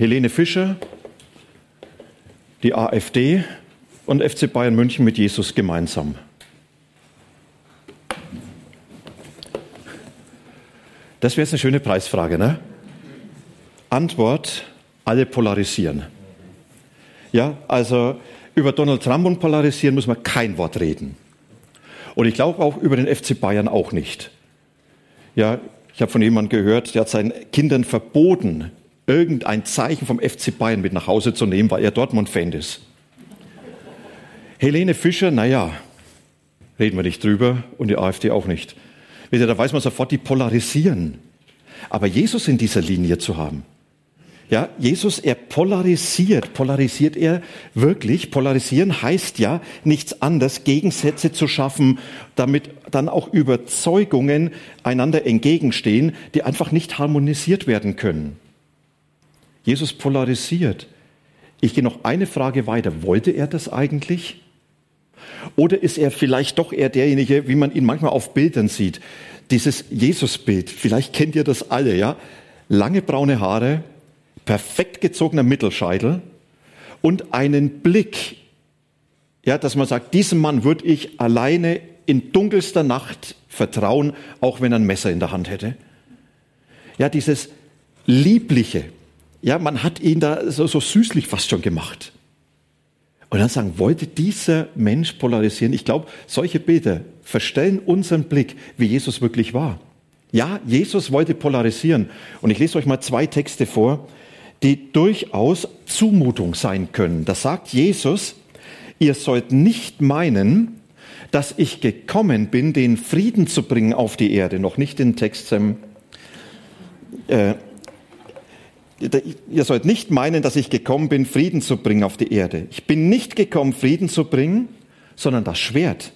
Helene Fischer, die AfD und FC Bayern München mit Jesus gemeinsam. Das wäre jetzt eine schöne Preisfrage, ne? Antwort, alle polarisieren. Ja, also über Donald Trump und polarisieren muss man kein Wort reden. Und ich glaube auch über den FC Bayern auch nicht. Ja, ich habe von jemandem gehört, der hat seinen Kindern verboten, irgendein Zeichen vom FC Bayern mit nach Hause zu nehmen, weil er Dortmund-Fan ist. Helene Fischer, naja, reden wir nicht drüber und die AfD auch nicht. Da weiß man sofort, die polarisieren. Aber Jesus in dieser Linie zu haben. Ja, Jesus, er polarisiert. Polarisiert er wirklich? Polarisieren heißt ja nichts anderes, Gegensätze zu schaffen, damit dann auch Überzeugungen einander entgegenstehen, die einfach nicht harmonisiert werden können. Jesus polarisiert. Ich gehe noch eine Frage weiter. Wollte er das eigentlich? Oder ist er vielleicht doch eher derjenige, wie man ihn manchmal auf Bildern sieht? Dieses Jesusbild, vielleicht kennt ihr das alle, ja? Lange braune Haare, perfekt gezogener Mittelscheitel und einen Blick, ja, dass man sagt, diesem Mann würde ich alleine in dunkelster Nacht vertrauen, auch wenn er ein Messer in der Hand hätte. Ja, dieses Liebliche, ja, man hat ihn da so, so süßlich fast schon gemacht. Und dann sagen, wollte dieser Mensch polarisieren? Ich glaube, solche Bilder verstellen unseren Blick, wie Jesus wirklich war. Ja, Jesus wollte polarisieren. Und ich lese euch mal zwei Texte vor, die durchaus Zumutung sein können. Da sagt Jesus, ihr sollt nicht meinen, dass ich gekommen bin, den Frieden zu bringen auf die Erde. Noch nicht den Text äh, ihr sollt nicht meinen, dass ich gekommen bin, Frieden zu bringen auf die Erde. Ich bin nicht gekommen, Frieden zu bringen, sondern das Schwert.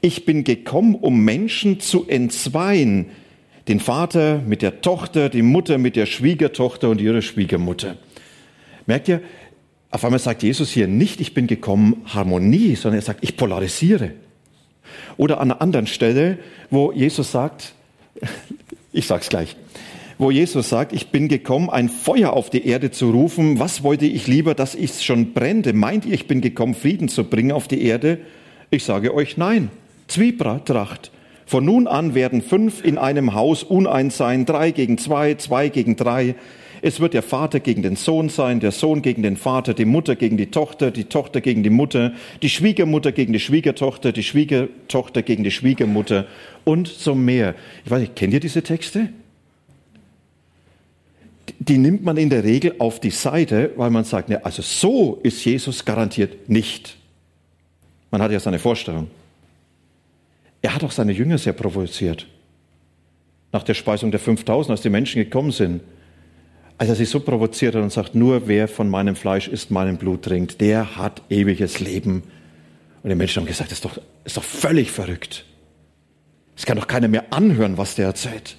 Ich bin gekommen, um Menschen zu entzweien. Den Vater mit der Tochter, die Mutter mit der Schwiegertochter und ihrer Schwiegermutter. Merkt ihr, auf einmal sagt Jesus hier nicht, ich bin gekommen, Harmonie, sondern er sagt, ich polarisiere. Oder an einer anderen Stelle, wo Jesus sagt, ich sag's gleich, wo Jesus sagt, ich bin gekommen, ein Feuer auf die Erde zu rufen. Was wollte ich lieber, dass ich schon brennte? Meint ihr, ich bin gekommen, Frieden zu bringen auf die Erde? Ich sage euch nein. Zwietracht. Von nun an werden fünf in einem Haus uneins sein, drei gegen zwei, zwei gegen drei. Es wird der Vater gegen den Sohn sein, der Sohn gegen den Vater, die Mutter gegen die Tochter, die Tochter gegen die Mutter, die Schwiegermutter gegen die Schwiegertochter, die Schwiegertochter gegen die Schwiegermutter und so mehr. Ich weiß nicht, kennt ihr diese Texte? Die nimmt man in der Regel auf die Seite, weil man sagt, ne, also so ist Jesus garantiert nicht. Man hat ja seine Vorstellung. Er hat auch seine Jünger sehr provoziert. Nach der Speisung der 5000, als die Menschen gekommen sind, als er sie so provoziert hat und sagt, nur wer von meinem Fleisch isst, meinem Blut trinkt, der hat ewiges Leben. Und die Menschen haben gesagt, das ist doch, ist doch völlig verrückt. Es kann doch keiner mehr anhören, was der erzählt.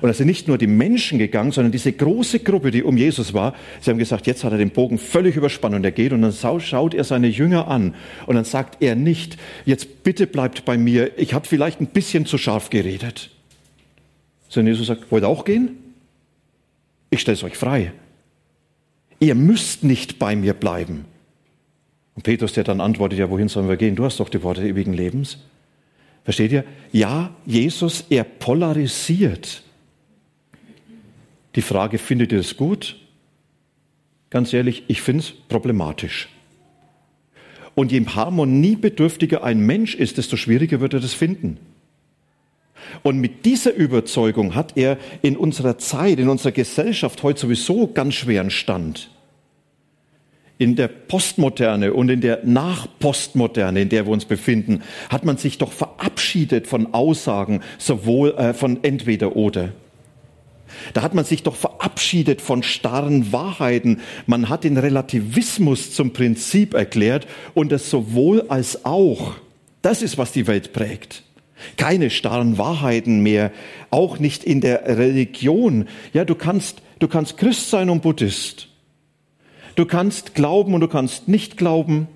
Und da sind nicht nur die Menschen gegangen, sondern diese große Gruppe, die um Jesus war. Sie haben gesagt, jetzt hat er den Bogen völlig überspannt und er geht und dann schaut er seine Jünger an und dann sagt er nicht, jetzt bitte bleibt bei mir, ich habe vielleicht ein bisschen zu scharf geredet. Sondern Jesus sagt, wollt ihr auch gehen? Ich stelle es euch frei. Ihr müsst nicht bei mir bleiben. Und Petrus, der dann antwortet, ja, wohin sollen wir gehen? Du hast doch die Worte ewigen Lebens. Versteht ihr? Ja, Jesus, er polarisiert. Die Frage, findet ihr es gut? Ganz ehrlich, ich finde es problematisch. Und je harmoniebedürftiger ein Mensch ist, desto schwieriger wird er das finden. Und mit dieser Überzeugung hat er in unserer Zeit, in unserer Gesellschaft heute sowieso ganz schweren Stand. In der Postmoderne und in der Nachpostmoderne, in der wir uns befinden, hat man sich doch verabschiedet von Aussagen sowohl äh, von entweder oder. Da hat man sich doch verabschiedet von starren Wahrheiten. Man hat den Relativismus zum Prinzip erklärt und das sowohl als auch. Das ist, was die Welt prägt. Keine starren Wahrheiten mehr, auch nicht in der Religion. Ja, du kannst, du kannst Christ sein und Buddhist. Du kannst glauben und du kannst nicht glauben.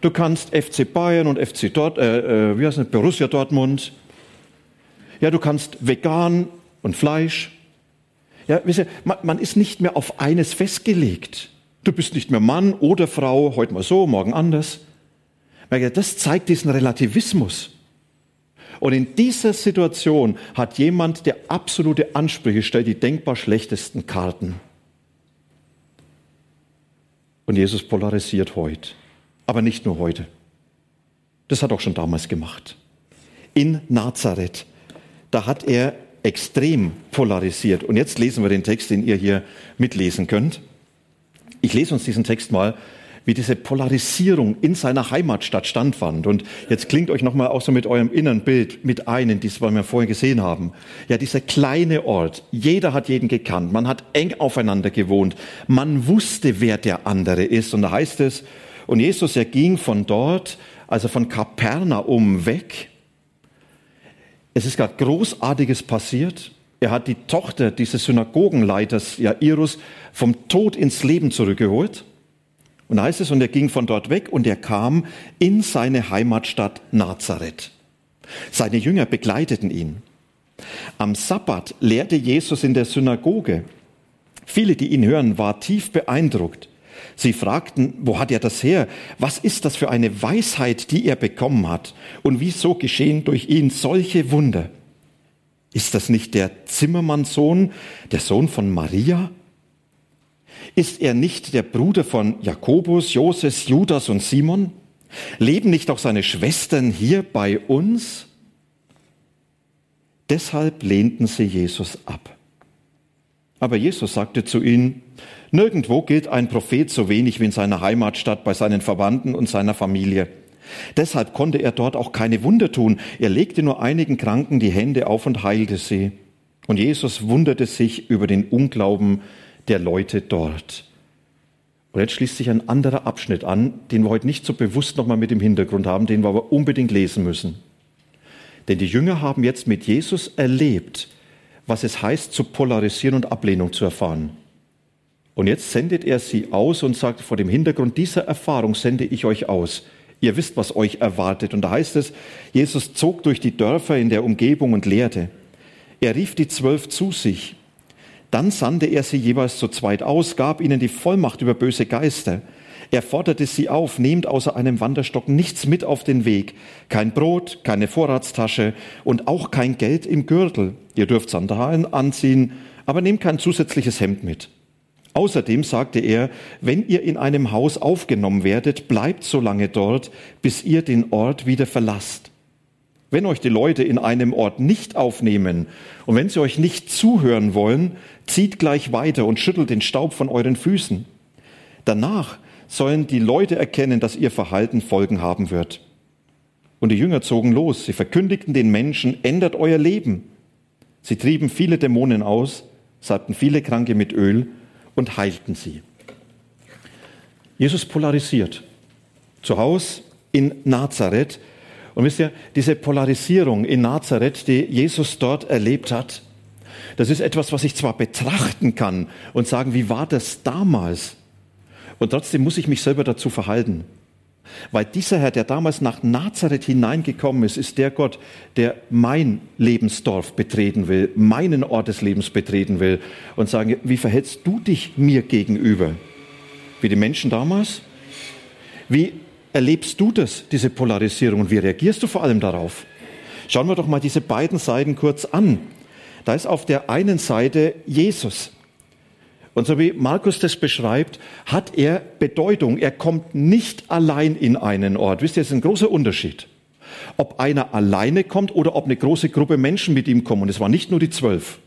Du kannst FC Bayern und FC Dort, äh, äh, wie heißt es, Borussia Dortmund. Ja, du kannst vegan und Fleisch. Ja, wisst ihr, man, man ist nicht mehr auf eines festgelegt. Du bist nicht mehr Mann oder Frau, heute mal so, morgen anders. Das zeigt diesen Relativismus. Und in dieser Situation hat jemand, der absolute Ansprüche stellt, die denkbar schlechtesten Karten. Und Jesus polarisiert heute. Aber nicht nur heute. Das hat er auch schon damals gemacht. In Nazareth, da hat er extrem polarisiert. Und jetzt lesen wir den Text, den ihr hier mitlesen könnt. Ich lese uns diesen Text mal, wie diese Polarisierung in seiner Heimatstadt standfand. Und jetzt klingt euch nochmal auch so mit eurem inneren Bild mit ein, in das, wir vorhin gesehen haben. Ja, dieser kleine Ort. Jeder hat jeden gekannt. Man hat eng aufeinander gewohnt. Man wusste, wer der andere ist. Und da heißt es, und Jesus, er ging von dort, also von Kapernaum weg, es ist gerade Großartiges passiert. Er hat die Tochter dieses Synagogenleiters Jairus vom Tod ins Leben zurückgeholt. Und heißt es, und er ging von dort weg und er kam in seine Heimatstadt Nazareth. Seine Jünger begleiteten ihn. Am Sabbat lehrte Jesus in der Synagoge. Viele, die ihn hören, waren tief beeindruckt. Sie fragten, wo hat er das her? Was ist das für eine Weisheit, die er bekommen hat? Und wieso geschehen durch ihn solche Wunder? Ist das nicht der Zimmermannssohn, der Sohn von Maria? Ist er nicht der Bruder von Jakobus, Joses, Judas und Simon? Leben nicht auch seine Schwestern hier bei uns? Deshalb lehnten sie Jesus ab. Aber Jesus sagte zu ihnen, Nirgendwo gilt ein Prophet so wenig wie in seiner Heimatstadt bei seinen Verwandten und seiner Familie. Deshalb konnte er dort auch keine Wunder tun. Er legte nur einigen Kranken die Hände auf und heilte sie. Und Jesus wunderte sich über den Unglauben der Leute dort. Und jetzt schließt sich ein anderer Abschnitt an, den wir heute nicht so bewusst nochmal mit im Hintergrund haben, den wir aber unbedingt lesen müssen. Denn die Jünger haben jetzt mit Jesus erlebt, was es heißt, zu polarisieren und Ablehnung zu erfahren. Und jetzt sendet er sie aus und sagt, vor dem Hintergrund dieser Erfahrung sende ich euch aus. Ihr wisst, was euch erwartet. Und da heißt es, Jesus zog durch die Dörfer in der Umgebung und lehrte. Er rief die Zwölf zu sich. Dann sandte er sie jeweils zu zweit aus, gab ihnen die Vollmacht über böse Geister. Er forderte sie auf, nehmt außer einem Wanderstock nichts mit auf den Weg. Kein Brot, keine Vorratstasche und auch kein Geld im Gürtel. Ihr dürft Sandalen anziehen, aber nehmt kein zusätzliches Hemd mit. Außerdem sagte er, wenn ihr in einem Haus aufgenommen werdet, bleibt so lange dort, bis ihr den Ort wieder verlasst. Wenn euch die Leute in einem Ort nicht aufnehmen und wenn sie euch nicht zuhören wollen, zieht gleich weiter und schüttelt den Staub von euren Füßen. Danach sollen die Leute erkennen, dass ihr Verhalten Folgen haben wird. Und die Jünger zogen los. Sie verkündigten den Menschen, ändert euer Leben. Sie trieben viele Dämonen aus, salbten viele Kranke mit Öl und heilten sie. Jesus polarisiert. Zu Hause in Nazareth. Und wisst ihr, diese Polarisierung in Nazareth, die Jesus dort erlebt hat, das ist etwas, was ich zwar betrachten kann und sagen, wie war das damals? Und trotzdem muss ich mich selber dazu verhalten. Weil dieser Herr, der damals nach Nazareth hineingekommen ist, ist der Gott, der mein Lebensdorf betreten will, meinen Ort des Lebens betreten will und sagen, wie verhältst du dich mir gegenüber? Wie die Menschen damals? Wie erlebst du das, diese Polarisierung und wie reagierst du vor allem darauf? Schauen wir doch mal diese beiden Seiten kurz an. Da ist auf der einen Seite Jesus, und so wie Markus das beschreibt, hat er Bedeutung. Er kommt nicht allein in einen Ort. Wisst ihr, das ist ein großer Unterschied. Ob einer alleine kommt oder ob eine große Gruppe Menschen mit ihm kommen. Und es waren nicht nur die zwölf.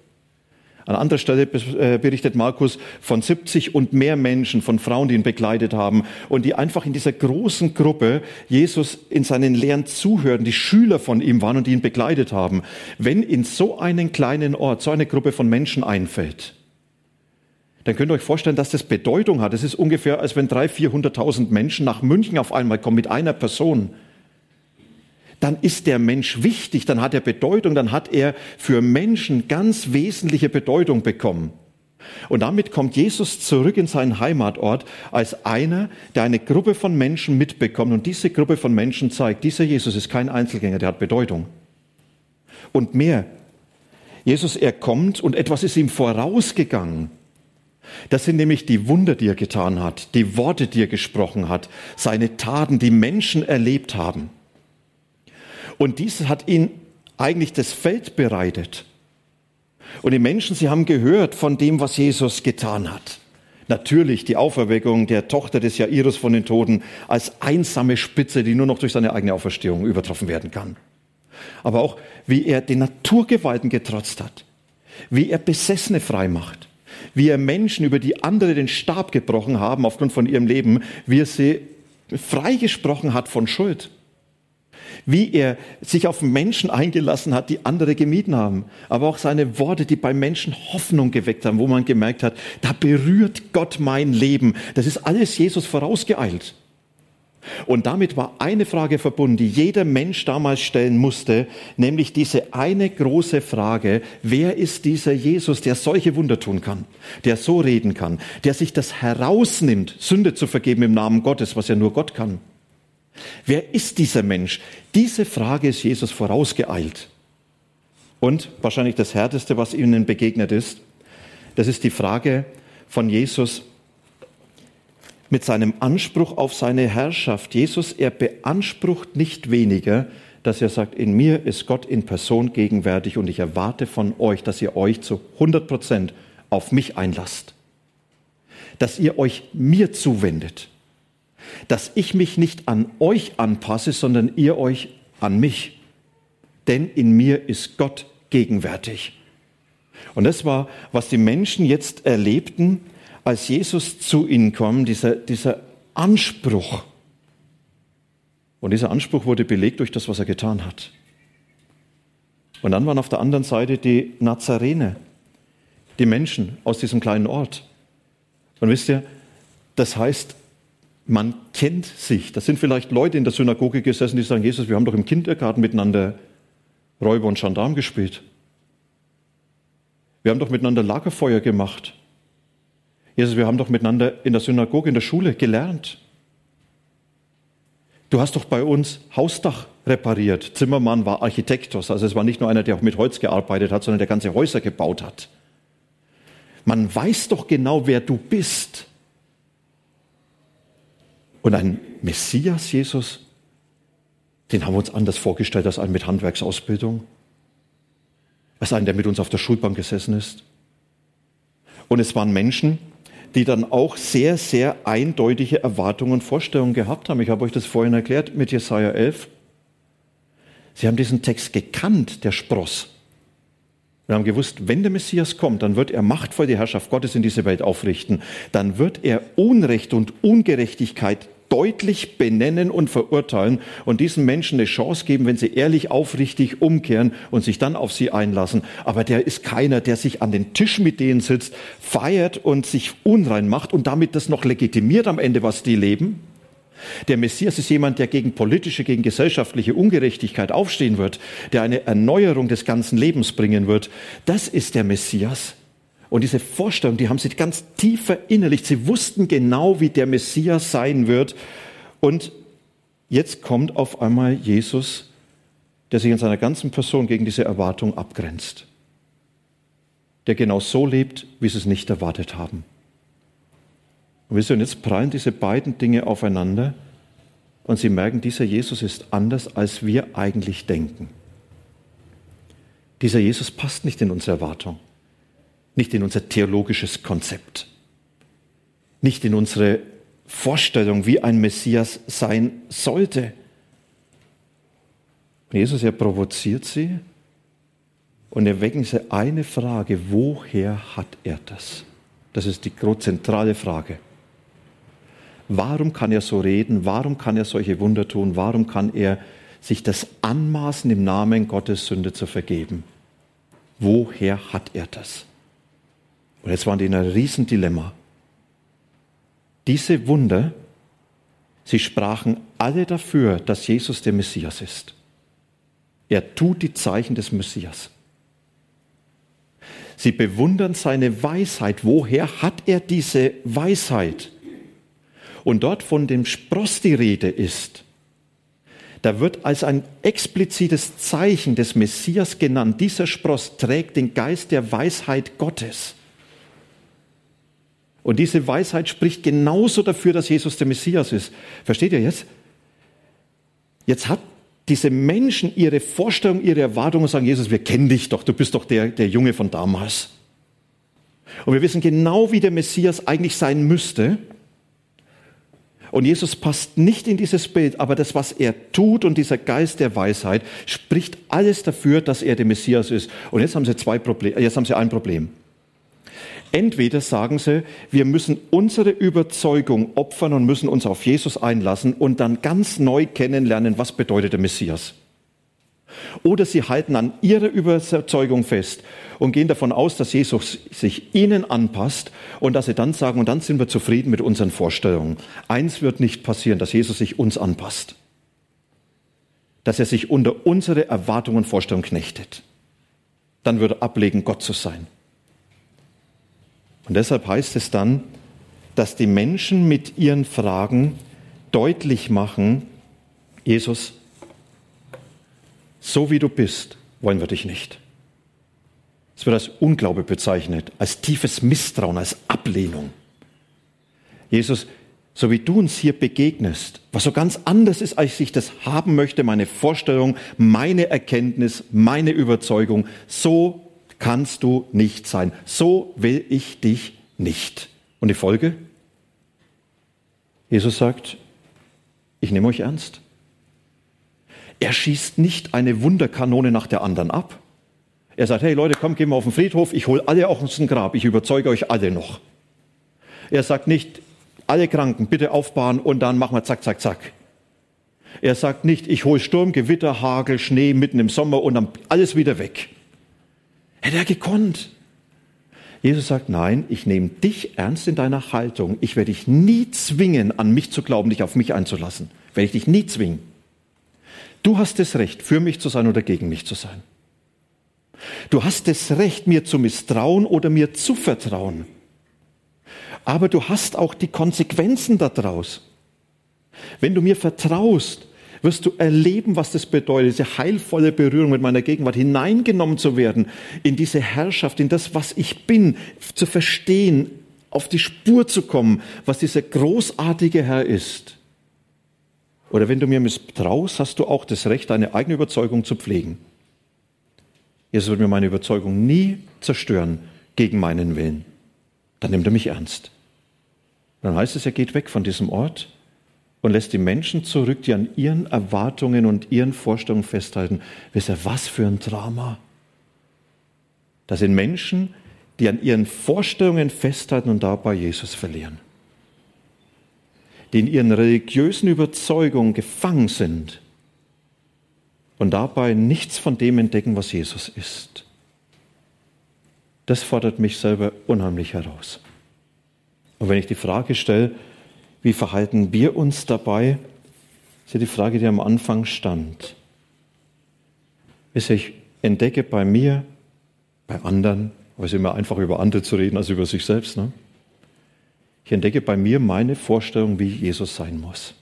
An anderer Stelle äh, berichtet Markus von 70 und mehr Menschen, von Frauen, die ihn begleitet haben und die einfach in dieser großen Gruppe Jesus in seinen Lehren zuhören, die Schüler von ihm waren und die ihn begleitet haben. Wenn in so einen kleinen Ort so eine Gruppe von Menschen einfällt, dann könnt ihr euch vorstellen, dass das Bedeutung hat. Es ist ungefähr, als wenn 300.000, 400.000 Menschen nach München auf einmal kommen mit einer Person dann ist der Mensch wichtig, dann hat er Bedeutung, dann hat er für Menschen ganz wesentliche Bedeutung bekommen. Und damit kommt Jesus zurück in seinen Heimatort als einer, der eine Gruppe von Menschen mitbekommt und diese Gruppe von Menschen zeigt, dieser Jesus ist kein Einzelgänger, der hat Bedeutung. Und mehr, Jesus, er kommt und etwas ist ihm vorausgegangen. Das sind nämlich die Wunder, die er getan hat, die Worte, die er gesprochen hat, seine Taten, die Menschen erlebt haben. Und dies hat ihn eigentlich das Feld bereitet. Und die Menschen, sie haben gehört von dem, was Jesus getan hat. Natürlich die Auferweckung der Tochter des Jairus von den Toten als einsame Spitze, die nur noch durch seine eigene Auferstehung übertroffen werden kann. Aber auch, wie er den Naturgewalten getrotzt hat, wie er Besessene frei macht, wie er Menschen, über die andere den Stab gebrochen haben aufgrund von ihrem Leben, wie er sie freigesprochen hat von Schuld wie er sich auf Menschen eingelassen hat, die andere gemieden haben. Aber auch seine Worte, die bei Menschen Hoffnung geweckt haben, wo man gemerkt hat, da berührt Gott mein Leben. Das ist alles Jesus vorausgeeilt. Und damit war eine Frage verbunden, die jeder Mensch damals stellen musste, nämlich diese eine große Frage, wer ist dieser Jesus, der solche Wunder tun kann, der so reden kann, der sich das herausnimmt, Sünde zu vergeben im Namen Gottes, was ja nur Gott kann. Wer ist dieser Mensch? Diese Frage ist Jesus vorausgeeilt. Und wahrscheinlich das Härteste, was ihnen begegnet ist, das ist die Frage von Jesus mit seinem Anspruch auf seine Herrschaft. Jesus, er beansprucht nicht weniger, dass er sagt, in mir ist Gott in Person gegenwärtig und ich erwarte von euch, dass ihr euch zu 100 Prozent auf mich einlasst. Dass ihr euch mir zuwendet dass ich mich nicht an euch anpasse, sondern ihr euch an mich. Denn in mir ist Gott gegenwärtig. Und das war, was die Menschen jetzt erlebten, als Jesus zu ihnen kam, dieser, dieser Anspruch. Und dieser Anspruch wurde belegt durch das, was er getan hat. Und dann waren auf der anderen Seite die Nazarener, die Menschen aus diesem kleinen Ort. Und wisst ihr, das heißt, man kennt sich. Das sind vielleicht Leute in der Synagoge gesessen, die sagen, Jesus, wir haben doch im Kindergarten miteinander Räuber und Gendarm gespielt. Wir haben doch miteinander Lagerfeuer gemacht. Jesus, wir haben doch miteinander in der Synagoge, in der Schule gelernt. Du hast doch bei uns Hausdach repariert. Zimmermann war Architektos, also es war nicht nur einer, der auch mit Holz gearbeitet hat, sondern der ganze Häuser gebaut hat. Man weiß doch genau, wer du bist. Und ein Messias, Jesus, den haben wir uns anders vorgestellt als einen mit Handwerksausbildung, als einen, der mit uns auf der Schulbank gesessen ist. Und es waren Menschen, die dann auch sehr, sehr eindeutige Erwartungen und Vorstellungen gehabt haben. Ich habe euch das vorhin erklärt mit Jesaja 11. Sie haben diesen Text gekannt, der Spross. Wir haben gewusst, wenn der Messias kommt, dann wird er machtvoll die Herrschaft Gottes in diese Welt aufrichten. Dann wird er Unrecht und Ungerechtigkeit deutlich benennen und verurteilen und diesen Menschen eine Chance geben, wenn sie ehrlich, aufrichtig umkehren und sich dann auf sie einlassen. Aber der ist keiner, der sich an den Tisch mit denen sitzt, feiert und sich unrein macht und damit das noch legitimiert am Ende, was die leben. Der Messias ist jemand, der gegen politische, gegen gesellschaftliche Ungerechtigkeit aufstehen wird, der eine Erneuerung des ganzen Lebens bringen wird. Das ist der Messias. Und diese Vorstellung, die haben sie ganz tief verinnerlicht. Sie wussten genau, wie der Messias sein wird. Und jetzt kommt auf einmal Jesus, der sich in seiner ganzen Person gegen diese Erwartung abgrenzt. Der genau so lebt, wie sie es nicht erwartet haben. Und wisst ihr, jetzt prallen diese beiden Dinge aufeinander und sie merken, dieser Jesus ist anders, als wir eigentlich denken. Dieser Jesus passt nicht in unsere Erwartung nicht in unser theologisches Konzept, nicht in unsere Vorstellung, wie ein Messias sein sollte. Jesus, er provoziert sie und erwecken sie eine Frage, woher hat er das? Das ist die zentrale Frage. Warum kann er so reden? Warum kann er solche Wunder tun? Warum kann er sich das anmaßen, im Namen Gottes Sünde zu vergeben? Woher hat er das? Und jetzt waren die in einem Riesendilemma. Diese Wunder, sie sprachen alle dafür, dass Jesus der Messias ist. Er tut die Zeichen des Messias. Sie bewundern seine Weisheit. Woher hat er diese Weisheit? Und dort von dem Spross die Rede ist, da wird als ein explizites Zeichen des Messias genannt. Dieser Spross trägt den Geist der Weisheit Gottes. Und diese Weisheit spricht genauso dafür, dass Jesus der Messias ist. Versteht ihr jetzt? Jetzt hat diese Menschen ihre Vorstellung, ihre Erwartungen und sagen, Jesus, wir kennen dich doch, du bist doch der, der Junge von damals. Und wir wissen genau, wie der Messias eigentlich sein müsste. Und Jesus passt nicht in dieses Bild, aber das, was er tut und dieser Geist der Weisheit spricht alles dafür, dass er der Messias ist. Und jetzt haben sie zwei Probleme, jetzt haben sie ein Problem. Entweder sagen sie, wir müssen unsere Überzeugung opfern und müssen uns auf Jesus einlassen und dann ganz neu kennenlernen, was bedeutet der Messias. Oder sie halten an ihrer Überzeugung fest und gehen davon aus, dass Jesus sich ihnen anpasst und dass sie dann sagen, und dann sind wir zufrieden mit unseren Vorstellungen. Eins wird nicht passieren, dass Jesus sich uns anpasst. Dass er sich unter unsere Erwartungen und Vorstellungen knechtet. Dann würde er ablegen, Gott zu sein. Und deshalb heißt es dann, dass die Menschen mit ihren Fragen deutlich machen, Jesus, so wie du bist, wollen wir dich nicht. Es wird als Unglaube bezeichnet, als tiefes Misstrauen, als Ablehnung. Jesus, so wie du uns hier begegnest, was so ganz anders ist, als ich das haben möchte, meine Vorstellung, meine Erkenntnis, meine Überzeugung, so kannst du nicht sein. So will ich dich nicht. Und die Folge? Jesus sagt, ich nehme euch ernst. Er schießt nicht eine Wunderkanone nach der anderen ab. Er sagt, hey Leute, komm, gehen wir auf den Friedhof, ich hole alle auch aus dem Grab, ich überzeuge euch alle noch. Er sagt nicht, alle Kranken bitte aufbauen und dann machen wir zack, zack, zack. Er sagt nicht, ich hole Sturm, Gewitter, Hagel, Schnee mitten im Sommer und dann alles wieder weg. Hätte er gekonnt. Jesus sagt, nein, ich nehme dich ernst in deiner Haltung. Ich werde dich nie zwingen, an mich zu glauben, dich auf mich einzulassen. Werde ich dich nie zwingen. Du hast das Recht, für mich zu sein oder gegen mich zu sein. Du hast das Recht, mir zu misstrauen oder mir zu vertrauen. Aber du hast auch die Konsequenzen daraus. Wenn du mir vertraust, wirst du erleben, was das bedeutet, diese heilvolle Berührung mit meiner Gegenwart, hineingenommen zu werden in diese Herrschaft, in das, was ich bin, zu verstehen, auf die Spur zu kommen, was dieser großartige Herr ist. Oder wenn du mir misstraust, hast du auch das Recht, deine eigene Überzeugung zu pflegen. Jesus wird mir meine Überzeugung nie zerstören gegen meinen Willen. Dann nimmt er mich ernst. Dann heißt es, er geht weg von diesem Ort und lässt die Menschen zurück, die an ihren Erwartungen und ihren Vorstellungen festhalten. Wisst ihr, was für ein Drama? Das sind Menschen, die an ihren Vorstellungen festhalten und dabei Jesus verlieren. Die in ihren religiösen Überzeugungen gefangen sind und dabei nichts von dem entdecken, was Jesus ist. Das fordert mich selber unheimlich heraus. Und wenn ich die Frage stelle, wie verhalten wir uns dabei? Das ist ja die Frage, die am Anfang stand. Ich entdecke bei mir, bei anderen, aber es ist immer einfacher über andere zu reden als über sich selbst. Ne? Ich entdecke bei mir meine Vorstellung, wie Jesus sein muss.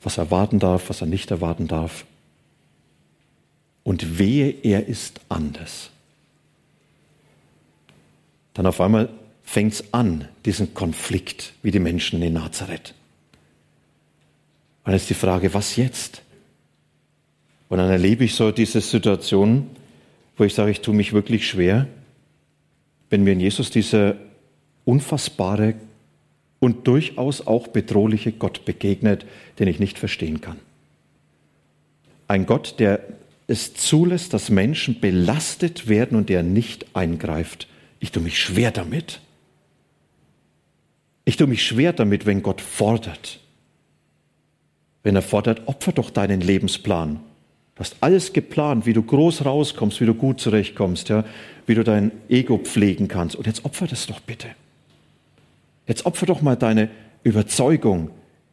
Was er erwarten darf, was er nicht erwarten darf. Und wehe, er ist anders. Dann auf einmal fängt es an, diesen Konflikt wie die Menschen in Nazareth. Und dann ist die Frage, was jetzt? Und dann erlebe ich so diese Situation, wo ich sage, ich tue mich wirklich schwer, wenn mir in Jesus dieser unfassbare und durchaus auch bedrohliche Gott begegnet, den ich nicht verstehen kann. Ein Gott, der es zulässt, dass Menschen belastet werden und der nicht eingreift. Ich tue mich schwer damit. Ich tue mich schwer damit, wenn Gott fordert. Wenn er fordert, opfer doch deinen Lebensplan. Du hast alles geplant, wie du groß rauskommst, wie du gut zurechtkommst, ja, wie du dein Ego pflegen kannst. Und jetzt opfer das doch bitte. Jetzt opfer doch mal deine Überzeugung,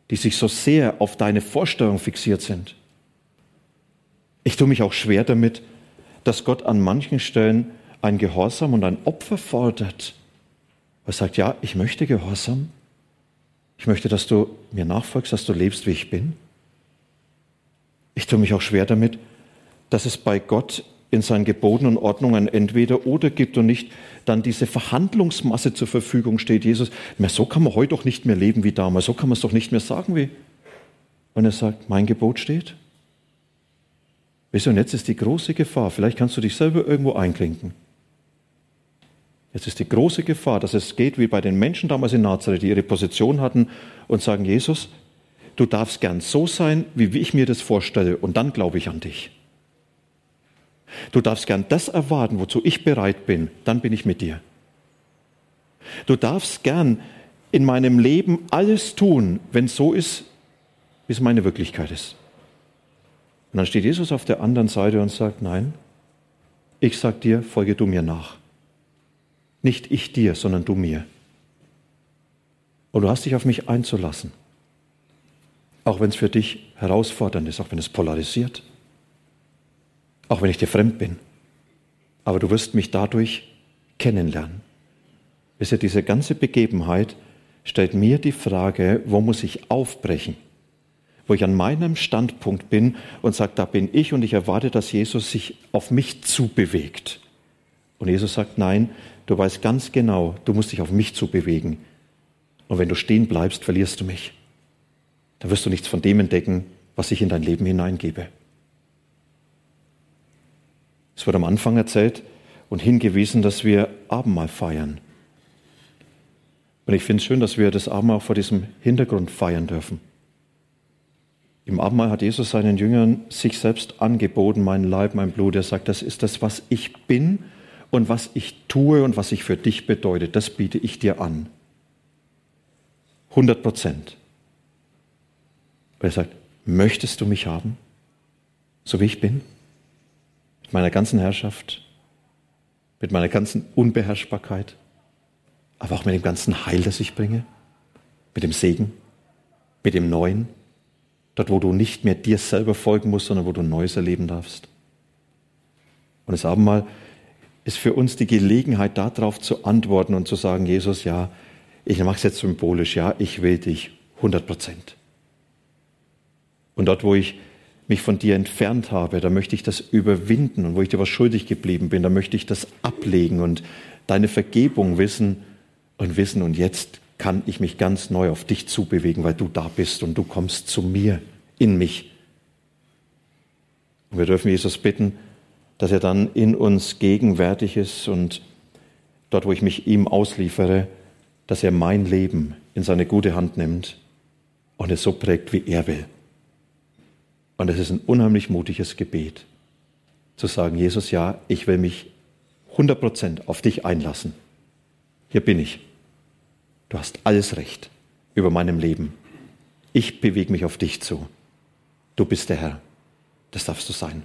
die sich so sehr auf deine Vorstellung fixiert sind. Ich tue mich auch schwer damit, dass Gott an manchen Stellen ein Gehorsam und ein Opfer fordert. Er sagt, ja, ich möchte Gehorsam. Ich möchte, dass du mir nachfolgst, dass du lebst, wie ich bin. Ich tue mich auch schwer damit, dass es bei Gott in seinen Geboten und Ordnungen entweder oder gibt und nicht dann diese Verhandlungsmasse zur Verfügung steht. Jesus, so kann man heute doch nicht mehr leben wie damals, so kann man es doch nicht mehr sagen wie. Und er sagt, mein Gebot steht. Du, und jetzt ist die große Gefahr, vielleicht kannst du dich selber irgendwo einklinken. Jetzt ist die große Gefahr, dass es geht wie bei den Menschen damals in Nazareth, die ihre Position hatten und sagen, Jesus, du darfst gern so sein, wie ich mir das vorstelle, und dann glaube ich an dich. Du darfst gern das erwarten, wozu ich bereit bin, dann bin ich mit dir. Du darfst gern in meinem Leben alles tun, wenn es so ist, wie es meine Wirklichkeit ist. Und dann steht Jesus auf der anderen Seite und sagt, nein, ich sag dir, folge du mir nach. Nicht ich dir, sondern du mir. Und du hast dich auf mich einzulassen. Auch wenn es für dich herausfordernd ist, auch wenn es polarisiert auch wenn ich dir fremd bin. Aber du wirst mich dadurch kennenlernen. Wisst ihr, diese ganze Begebenheit stellt mir die Frage, wo muss ich aufbrechen? Wo ich an meinem Standpunkt bin und sage, da bin ich und ich erwarte, dass Jesus sich auf mich zubewegt. Und Jesus sagt, nein, du weißt ganz genau, du musst dich auf mich zubewegen. Und wenn du stehen bleibst, verlierst du mich. Da wirst du nichts von dem entdecken, was ich in dein Leben hineingebe. Es wird am Anfang erzählt und hingewiesen, dass wir Abendmahl feiern. Und ich finde es schön, dass wir das Abendmahl auch vor diesem Hintergrund feiern dürfen. Im Abendmahl hat Jesus seinen Jüngern sich selbst angeboten, mein Leib, mein Blut. Er sagt, das ist das, was ich bin und was ich tue und was ich für dich bedeutet. Das biete ich dir an. 100 Prozent. Er sagt, möchtest du mich haben, so wie ich bin? mit meiner ganzen Herrschaft, mit meiner ganzen Unbeherrschbarkeit, aber auch mit dem ganzen Heil, das ich bringe, mit dem Segen, mit dem Neuen, dort, wo du nicht mehr dir selber folgen musst, sondern wo du Neues erleben darfst. Und das Abendmahl ist für uns die Gelegenheit, darauf zu antworten und zu sagen, Jesus, ja, ich mache es jetzt symbolisch, ja, ich will dich 100 Prozent. Und dort, wo ich mich von dir entfernt habe, da möchte ich das überwinden. Und wo ich dir was schuldig geblieben bin, da möchte ich das ablegen und deine Vergebung wissen und wissen. Und jetzt kann ich mich ganz neu auf dich zubewegen, weil du da bist und du kommst zu mir, in mich. Und wir dürfen Jesus bitten, dass er dann in uns gegenwärtig ist und dort, wo ich mich ihm ausliefere, dass er mein Leben in seine gute Hand nimmt und es so prägt, wie er will. Und es ist ein unheimlich mutiges Gebet, zu sagen, Jesus, ja, ich will mich 100% auf dich einlassen. Hier bin ich. Du hast alles Recht über meinem Leben. Ich bewege mich auf dich zu. Du bist der Herr. Das darfst du sein.